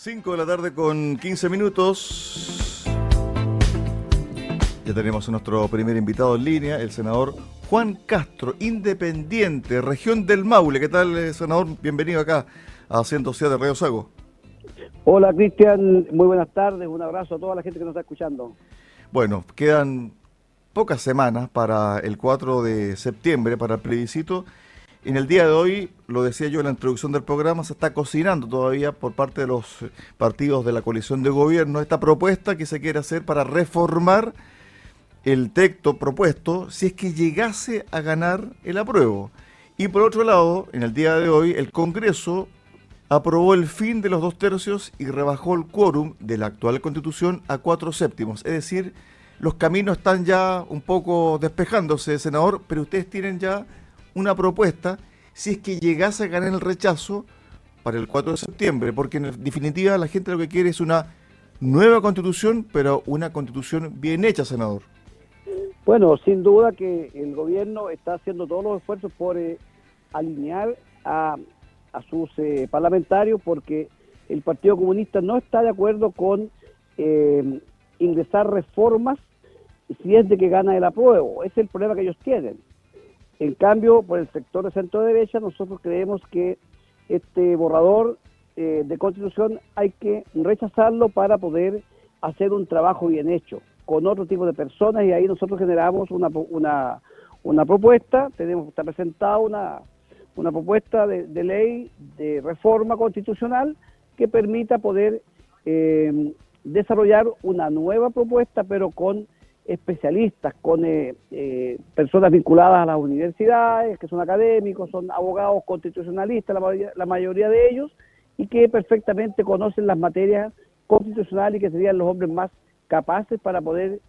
5 de la tarde con 15 minutos. Ya tenemos a nuestro primer invitado en línea, el senador Juan Castro, independiente, región del Maule. ¿Qué tal, eh, senador? Bienvenido acá a 107 de Radio Sago. Hola, Cristian. Muy buenas tardes. Un abrazo a toda la gente que nos está escuchando. Bueno, quedan pocas semanas para el 4 de septiembre, para el plebiscito en el día de hoy, lo decía yo en la introducción del programa, se está cocinando todavía por parte de los partidos de la coalición de gobierno esta propuesta que se quiere hacer para reformar el texto propuesto si es que llegase a ganar el apruebo. Y por otro lado, en el día de hoy, el Congreso aprobó el fin de los dos tercios y rebajó el quórum de la actual constitución a cuatro séptimos. Es decir, los caminos están ya un poco despejándose, senador, pero ustedes tienen ya una propuesta si es que llegase a ganar el rechazo para el 4 de septiembre, porque en definitiva la gente lo que quiere es una nueva constitución, pero una constitución bien hecha, senador. Bueno, sin duda que el gobierno está haciendo todos los esfuerzos por eh, alinear a, sus eh, parlamentarios, porque el Partido Comunista no está de acuerdo con eh, ingresar reformas si es de que gana el apruebo. Ese es el problema que ellos tienen. En cambio, por el sector de centro derecha, nosotros creemos que este borrador eh, de constitución hay que rechazarlo para poder hacer un trabajo bien hecho con otro tipo de personas y ahí nosotros generamos una, una, una propuesta, tenemos está presentada una, una propuesta de, ley de reforma constitucional que permita poder eh, desarrollar una nueva propuesta pero con especialistas, con eh, eh, personas vinculadas a las universidades, que son académicos, son abogados constitucionalistas, la mayoría, de ellos, y que perfectamente conocen las materias constitucionales y que serían los hombres más capaces para poder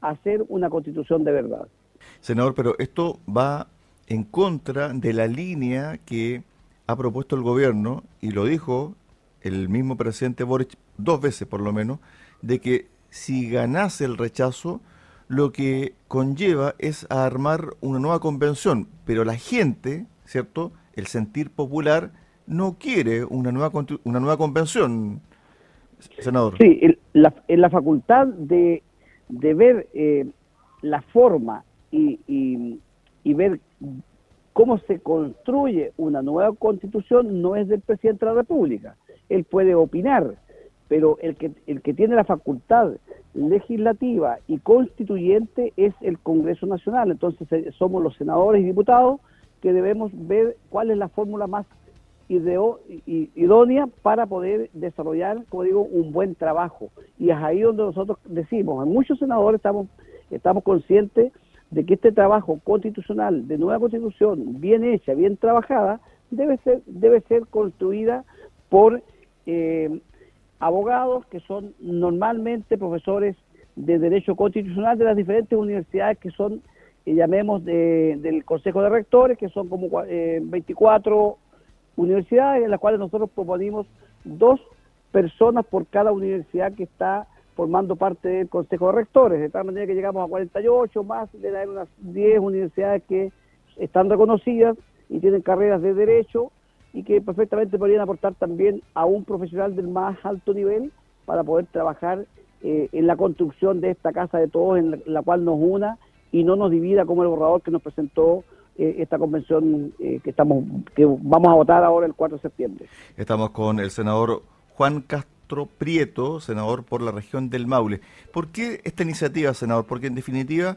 hacer una constitución de verdad. Senador, pero esto va en contra de la línea que ha propuesto el gobierno, y lo dijo el mismo presidente Boric dos veces por lo menos, de que si ganase el rechazo, lo que conlleva es a armar una nueva convención, pero la gente, ¿cierto? El sentir popular no quiere una nueva una nueva convención, senador. Sí, la, la facultad de, de ver eh, la forma y, y, y ver cómo se construye una nueva constitución no es del presidente de la República. Él puede opinar, pero el que, el que tiene la facultad legislativa y constituyente es el Congreso Nacional. Entonces eh, somos los senadores y diputados que debemos ver cuál es la fórmula más idónea para poder desarrollar, como digo, un buen trabajo. Y es ahí donde nosotros decimos, muchos senadores estamos, estamos conscientes de que este trabajo constitucional, de nueva constitución, bien hecha, bien trabajada, debe ser, debe ser construida por eh, abogados que son normalmente profesores de Derecho Constitucional de las diferentes universidades que son, eh, llamemos, del Consejo de Rectores, que son como 24 eh, universidades, en las cuales nosotros proponimos dos personas por cada universidad que está formando parte del Consejo de Rectores, de tal manera que llegamos a 48 más, de unas 10 universidades que están reconocidas y tienen carreras de Derecho y que perfectamente podrían aportar también a un profesional del más alto nivel para poder trabajar eh, en la construcción de esta casa de todos, en la, cual nos una y no nos divida como el borrador que nos presentó eh, esta convención eh, que estamos que vamos a votar ahora el 4 de septiembre. Estamos con el senador Juan Castro Prieto, senador por la región del Maule. ¿Por qué esta iniciativa, senador? Porque en definitiva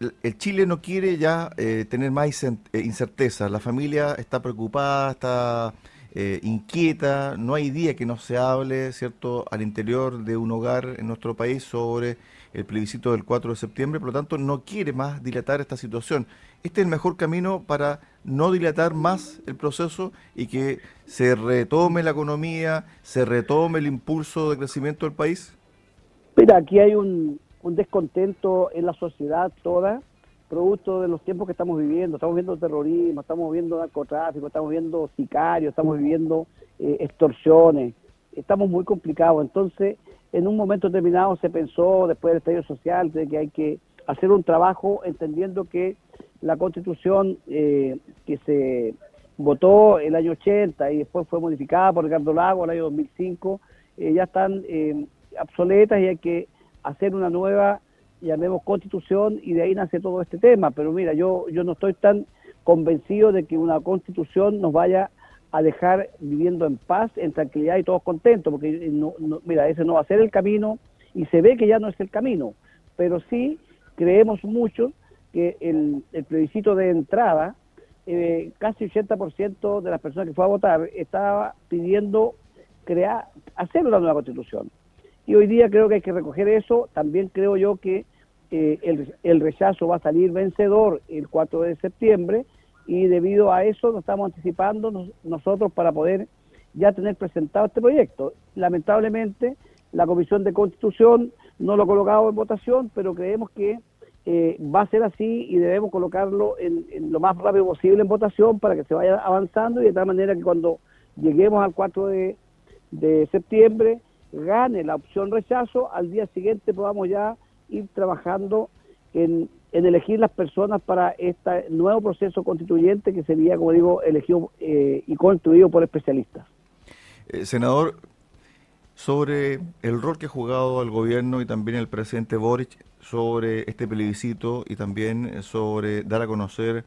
el Chile no quiere ya eh, tener más eh, incerteza. La familia está preocupada, está eh, inquieta. No hay día que no se hable, ¿cierto?, al interior de un hogar en nuestro país sobre el plebiscito del 4 de septiembre. Por lo tanto, no quiere más dilatar esta situación. Este es el mejor camino para no dilatar más el proceso y que se retome la economía, se retome el impulso de crecimiento del país. Mira, aquí hay un, un descontento en la sociedad toda, producto de los tiempos que estamos viviendo. Estamos viendo terrorismo, estamos viendo narcotráfico, estamos viendo sicarios, estamos viviendo eh, extorsiones. Estamos muy complicados. Entonces, en un momento determinado se pensó, después del estallido social, de que hay que hacer un trabajo entendiendo que la constitución eh, que se votó el año 80 y después fue modificada por Ricardo Lago el año 2005, eh, ya están eh, obsoletas y hay que hacer una nueva, llamemos constitución, y de ahí nace todo este tema. Pero mira, yo, yo no estoy tan convencido de que una constitución nos vaya a dejar viviendo en paz, en tranquilidad y todos contentos, porque no, mira, ese no va a ser el camino y se ve que ya no es el camino, pero sí creemos mucho que el, el plebiscito de entrada, eh, casi 80% de las personas que fue a votar estaba pidiendo crear, hacer una nueva constitución. Y hoy día creo que hay que recoger eso, también creo yo que eh, el, el rechazo va a salir vencedor el 4 de septiembre, y debido a eso nos estamos anticipando nosotros para poder ya tener presentado este proyecto. Lamentablemente la Comisión de Constitución no lo ha colocado en votación, pero creemos que eh, va a ser así y debemos colocarlo en, lo más rápido posible en votación para que se vaya avanzando. Y de tal manera que cuando lleguemos al 4 de, de septiembre gane la opción rechazo, al día siguiente podamos ya ir trabajando en, elegir las personas para este nuevo proceso constituyente que sería, como digo, elegido eh, y construido por especialistas. Eh, senador, sobre el rol que ha jugado el gobierno y también el presidente Boric sobre este plebiscito y también sobre dar a conocer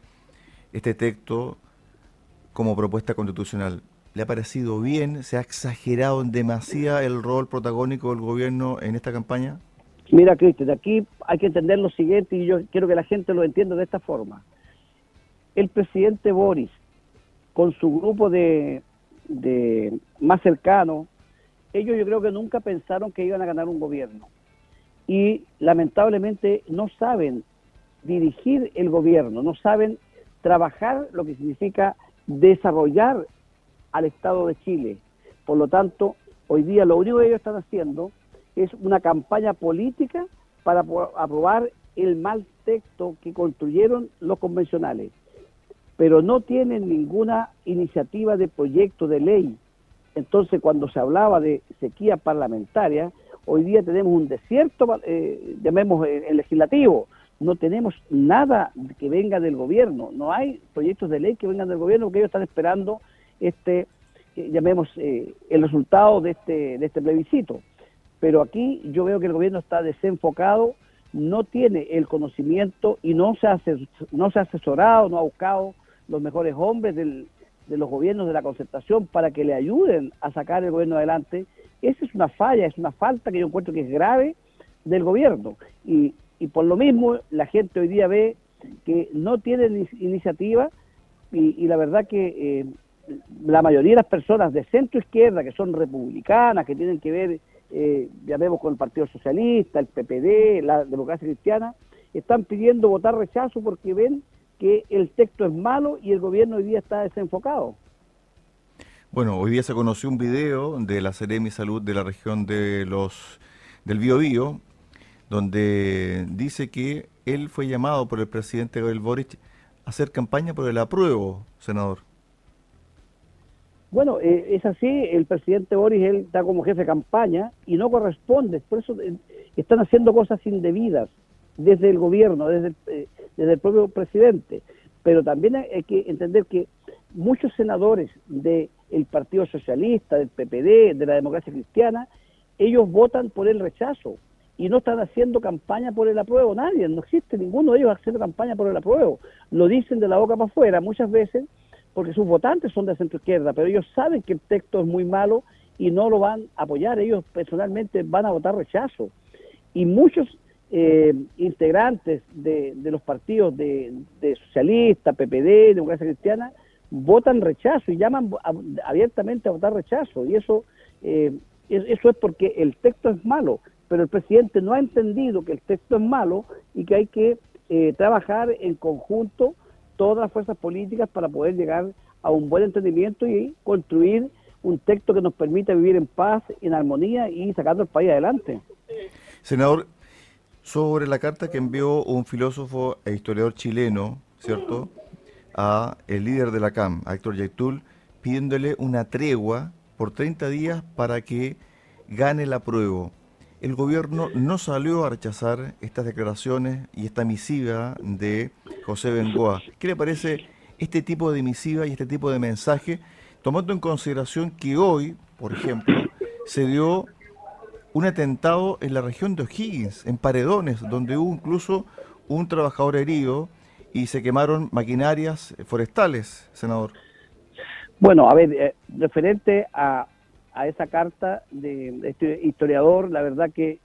este texto como propuesta constitucional. ¿Le ha parecido bien? ¿Se ha exagerado en demasía el rol protagónico del gobierno en esta campaña? Mira, Cristian, aquí hay que entender lo siguiente y yo quiero que la gente lo entienda de esta forma. El presidente Boris, con su grupo de, de más cercano, ellos yo creo que nunca pensaron que iban a ganar un gobierno. Y lamentablemente no saben dirigir el gobierno, no saben trabajar lo que significa desarrollar al Estado de Chile. Por lo tanto, hoy día lo único que ellos están haciendo es una campaña política para aprobar el mal texto que construyeron los convencionales, pero no tienen ninguna iniciativa de proyecto de ley. Entonces, cuando se hablaba de sequía parlamentaria, hoy día tenemos un desierto, eh, llamemos el eh, legislativo, no tenemos nada que venga del gobierno, no hay proyectos de ley que vengan del gobierno porque ellos están esperando este, eh, llamemos, eh, el resultado de este, de este plebiscito pero aquí yo veo que el gobierno está desenfocado, no tiene el conocimiento y no se ha, no se ha asesorado, no ha buscado los mejores hombres de los gobiernos de la concertación para que le ayuden a sacar el gobierno adelante. Esa es una falla, es una falta que yo encuentro que es grave del gobierno. Y, por lo mismo la gente hoy día ve que no tiene iniciativa y, la verdad que eh, la mayoría de las personas de centro izquierda, que son republicanas, que tienen que ver eh, llamemos con el Partido Socialista, el PPD, la democracia cristiana, están pidiendo votar rechazo porque ven que el texto es malo y el gobierno hoy día está desenfocado. Bueno, hoy día se conoció un video de la Seremi Salud de la región de los del Biobío, donde dice que él fue llamado por el presidente Gabriel Boric a hacer campaña por el apruebo, senador. Bueno, eh, es así, el presidente Boris, él está como jefe de campaña y no corresponde, por eso eh, están haciendo cosas indebidas desde el gobierno, desde el, eh, desde el propio presidente. Pero también hay que entender que muchos senadores del Partido Socialista, del PPD, de la democracia cristiana, ellos votan por el rechazo y no están haciendo campaña por el apruebo. Nadie, no existe ninguno de ellos haciendo campaña por el apruebo. Lo dicen de la boca para afuera muchas veces porque sus votantes son de centro izquierda, pero ellos saben que el texto es muy malo y no lo van a apoyar, ellos personalmente van a votar rechazo. Y muchos eh, integrantes de, los partidos de, de socialista, PPD, democracia cristiana, votan rechazo y llaman abiertamente a votar rechazo. Y eso, eh, eso es porque el texto es malo, pero el presidente no ha entendido que el texto es malo y que hay que eh, trabajar en conjunto todas las fuerzas políticas para poder llegar a un buen entendimiento y construir un texto que nos permita vivir en paz, en armonía y sacando el país adelante. Senador, sobre la carta que envió un filósofo e historiador chileno, ¿cierto?, a el líder de la CAM, a Héctor Yaitul, pidiéndole una tregua por 30 días para que gane la prueba el gobierno no salió a rechazar estas declaraciones y esta misiva de José Bengoa. ¿Qué le parece este tipo de misiva y este tipo de mensaje, tomando en consideración que hoy, por ejemplo, se dio un atentado en la región de O'Higgins, en Paredones, donde hubo incluso un trabajador herido y se quemaron maquinarias forestales, senador. Bueno, a ver, eh, referente a, a esa carta de, este historiador, la verdad que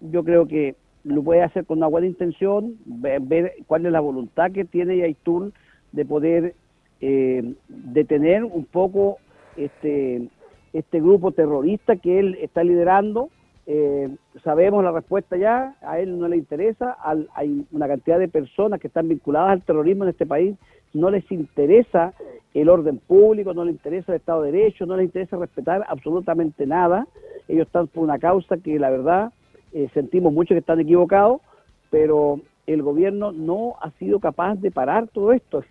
yo creo que lo puede hacer con una buena intención, ver, cuál es la voluntad que tiene Yaitul de poder eh, detener un poco este, este grupo terrorista que él está liderando. Eh, sabemos la respuesta ya, a él no le interesa, hay una cantidad de personas que están vinculadas al terrorismo en este país, no les interesa el orden público, no les interesa el Estado de Derecho, no les interesa respetar absolutamente nada. Ellos están por una causa que la verdad eh, sentimos mucho que están equivocados, pero el gobierno no ha sido capaz de parar todo esto,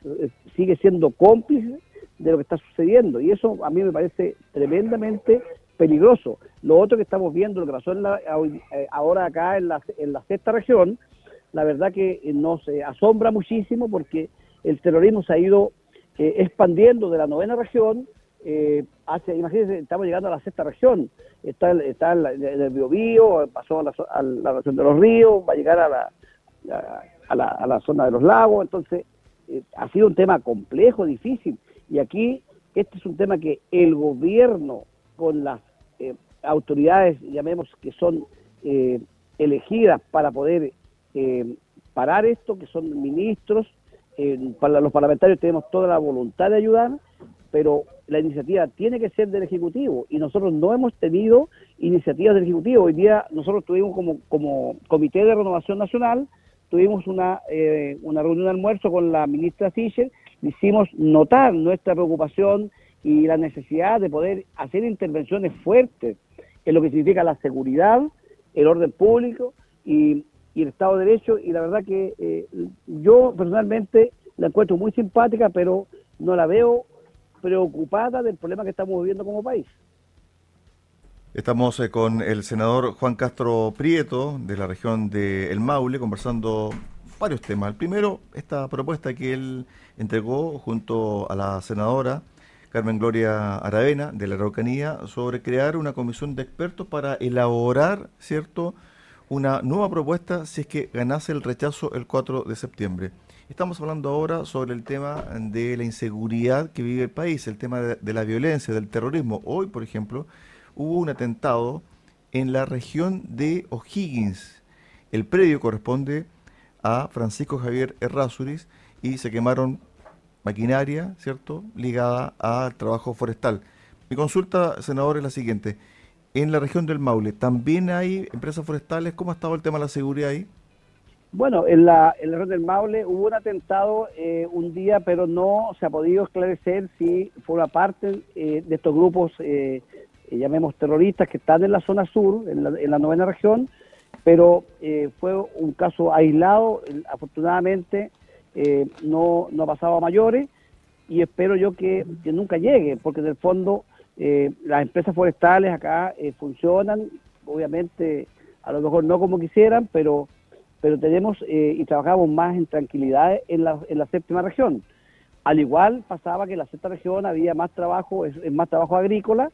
sigue siendo cómplice de lo que está sucediendo y eso a mí me parece tremendamente peligroso. Lo otro que estamos viendo, lo que pasó eh, ahora acá en la, en la sexta región, la verdad que nos asombra muchísimo porque el terrorismo se ha ido eh, expandiendo de la novena región eh, hacia, imagínense, estamos llegando a la sexta región, está, está el, el Biobío, pasó a la, región de los ríos, va a llegar a la, a la, a la zona de los lagos, entonces eh, ha sido un tema complejo, difícil, y aquí este es un tema que el gobierno con las autoridades, llamemos que son elegidas para poder parar esto, que son ministros, para los parlamentarios tenemos toda la voluntad de ayudar, pero la iniciativa tiene que ser del Ejecutivo y nosotros no hemos tenido iniciativas del Ejecutivo. Hoy día nosotros tuvimos como, como Comité de Renovación Nacional, tuvimos una, eh, una reunión de almuerzo con la ministra Fischer, hicimos notar nuestra preocupación y la necesidad de poder hacer intervenciones fuertes en lo que significa la seguridad, el orden público y y el Estado de Derecho, y la verdad que eh, yo personalmente la encuentro muy simpática, pero no la veo preocupada del problema que estamos viviendo como país. Estamos eh, con el senador Juan Castro Prieto, de la región de El Maule, conversando varios temas. El primero, esta propuesta que él entregó junto a la senadora Carmen Gloria Aravena, de la Araucanía, sobre crear una comisión de expertos para elaborar, ¿cierto?, una nueva propuesta si es que ganase el rechazo el 4 de septiembre. Estamos hablando ahora sobre el tema de la inseguridad que vive el país, el tema de, la violencia, del terrorismo. Hoy, por ejemplo, hubo un atentado en la región de O'Higgins. El predio corresponde a Francisco Javier Errázuriz y se quemaron maquinaria, ¿cierto?, ligada al trabajo forestal. Mi consulta, senador, es la siguiente en la región del Maule, ¿también hay empresas forestales? ¿Cómo ha estado el tema de la seguridad ahí? Bueno, en la, región del Maule hubo un atentado eh, un día, pero no se ha podido esclarecer si forma parte eh, de estos grupos, eh, llamemos terroristas, que están en la zona sur, en la, en la novena región, pero fue un caso aislado, afortunadamente no, no ha pasado a mayores, y espero yo que, que nunca llegue, porque en el fondo eh, las empresas forestales acá eh, funcionan, obviamente a lo mejor no como quisieran, pero pero tenemos eh, y trabajamos más en tranquilidad en la, en la séptima región. Al igual pasaba que en la sexta región había más trabajo, es, más trabajo agrícola,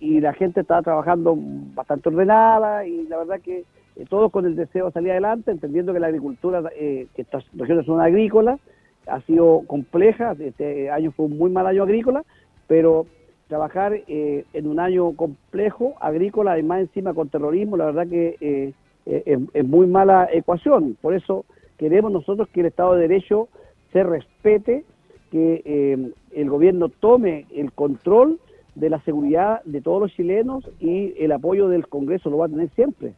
y la gente estaba trabajando bastante ordenada y la verdad que todos con el deseo de salir adelante, entendiendo que la agricultura, que estas regiones son agrícolas, ha sido compleja, este año fue un muy mal año agrícola, pero trabajar eh, en un año complejo, agrícola, y más encima con terrorismo, la verdad que eh, eh, es, muy mala ecuación. Por eso queremos nosotros que el Estado de Derecho se respete, que el gobierno tome el control de la seguridad de todos los chilenos y el apoyo del Congreso lo va a tener siempre.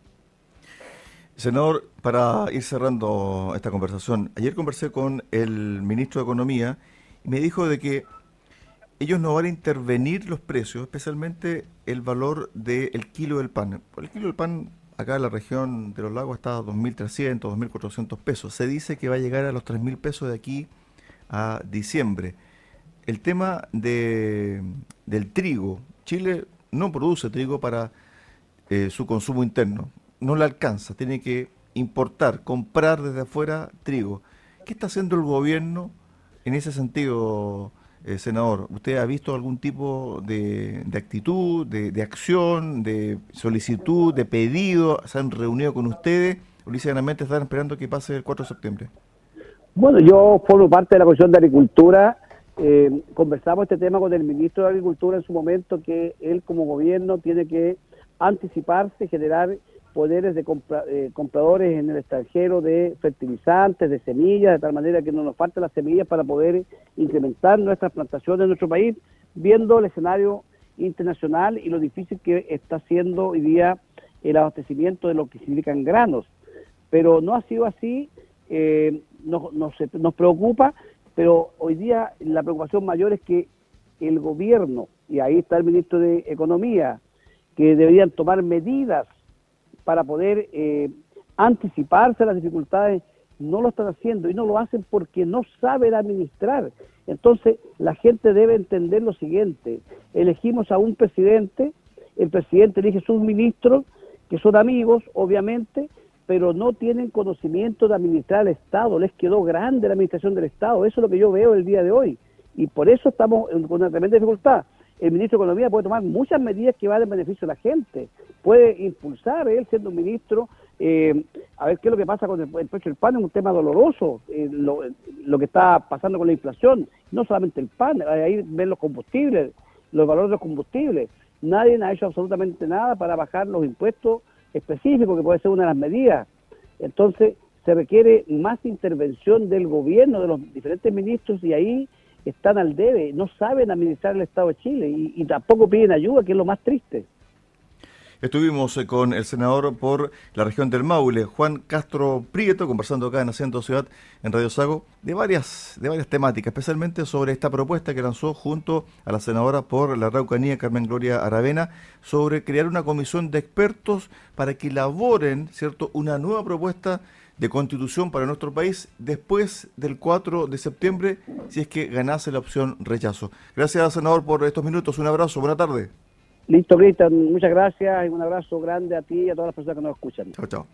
Senador, para ir cerrando esta conversación, ayer conversé con el ministro de Economía y me dijo de que ellos no van a intervenir los precios, especialmente el valor del kilo del pan. El kilo del pan acá en la región de los lagos está a 2.300, 2.400 pesos. Se dice que va a llegar a los 3.000 pesos de aquí a diciembre. El tema de, del trigo. Chile no produce trigo para eh, su consumo interno. No le alcanza. Tiene que importar, comprar desde afuera trigo. ¿Qué está haciendo el gobierno En ese sentido, eh, senador, ¿usted ha visto algún tipo de, actitud, de, acción, de solicitud, de pedido? ¿Se han reunido con ustedes? ¿O literalmente están esperando que pase el 4 de septiembre? Bueno, yo formo parte de la Comisión de Agricultura. Eh, conversamos este tema con el ministro de Agricultura en su momento, que él como gobierno tiene que anticiparse, generar poderes de eh, compradores en el extranjero de fertilizantes, de semillas, de tal manera que no nos falten las semillas para poder incrementar nuestras plantaciones en nuestro país, viendo el escenario internacional y lo difícil que está siendo hoy día el abastecimiento de lo que significan granos. Pero no ha sido así, eh, nos, nos preocupa, pero hoy día la preocupación mayor es que el gobierno, y ahí está el ministro de Economía, que deberían tomar medidas para poder eh, anticiparse a las dificultades, no lo están haciendo y no lo hacen porque no saben administrar. Entonces, la gente debe entender lo siguiente, elegimos a un presidente, el presidente elige sus ministros, que son amigos, obviamente, pero no tienen conocimiento de administrar el Estado, les quedó grande la administración del Estado, eso es lo que yo veo el día de hoy, y por eso estamos con una tremenda dificultad el ministro de Economía puede tomar muchas medidas que van en beneficio de la gente. Puede impulsar, él siendo un ministro, eh, a ver qué es lo que pasa con el, precio del pan, es un tema doloroso, eh, lo, que está pasando con la inflación, no solamente el pan, ahí ven los combustibles, los valores de los combustibles. Nadie ha hecho absolutamente nada para bajar los impuestos específicos, que puede ser una de las medidas. Entonces, se requiere más intervención del gobierno, de los diferentes ministros, y ahí están al debe, no saben administrar el Estado de Chile y, tampoco piden ayuda, que es lo más triste. Estuvimos eh, con el senador por la región del Maule, Juan Castro Prieto, conversando acá en Haciendo Ciudad, en Radio Sago, de varias, de varias temáticas, especialmente sobre esta propuesta que lanzó junto a la senadora por la Araucanía, Carmen Gloria Aravena, sobre crear una comisión de expertos para que elaboren ¿cierto? una nueva propuesta de constitución para nuestro país después del 4 de septiembre, si es que ganase la opción rechazo. Gracias, senador, por estos minutos. Un abrazo. Buena tarde. Listo, Cristian. Muchas gracias y un abrazo grande a ti y a todas las personas que nos escuchan. Chao, chao.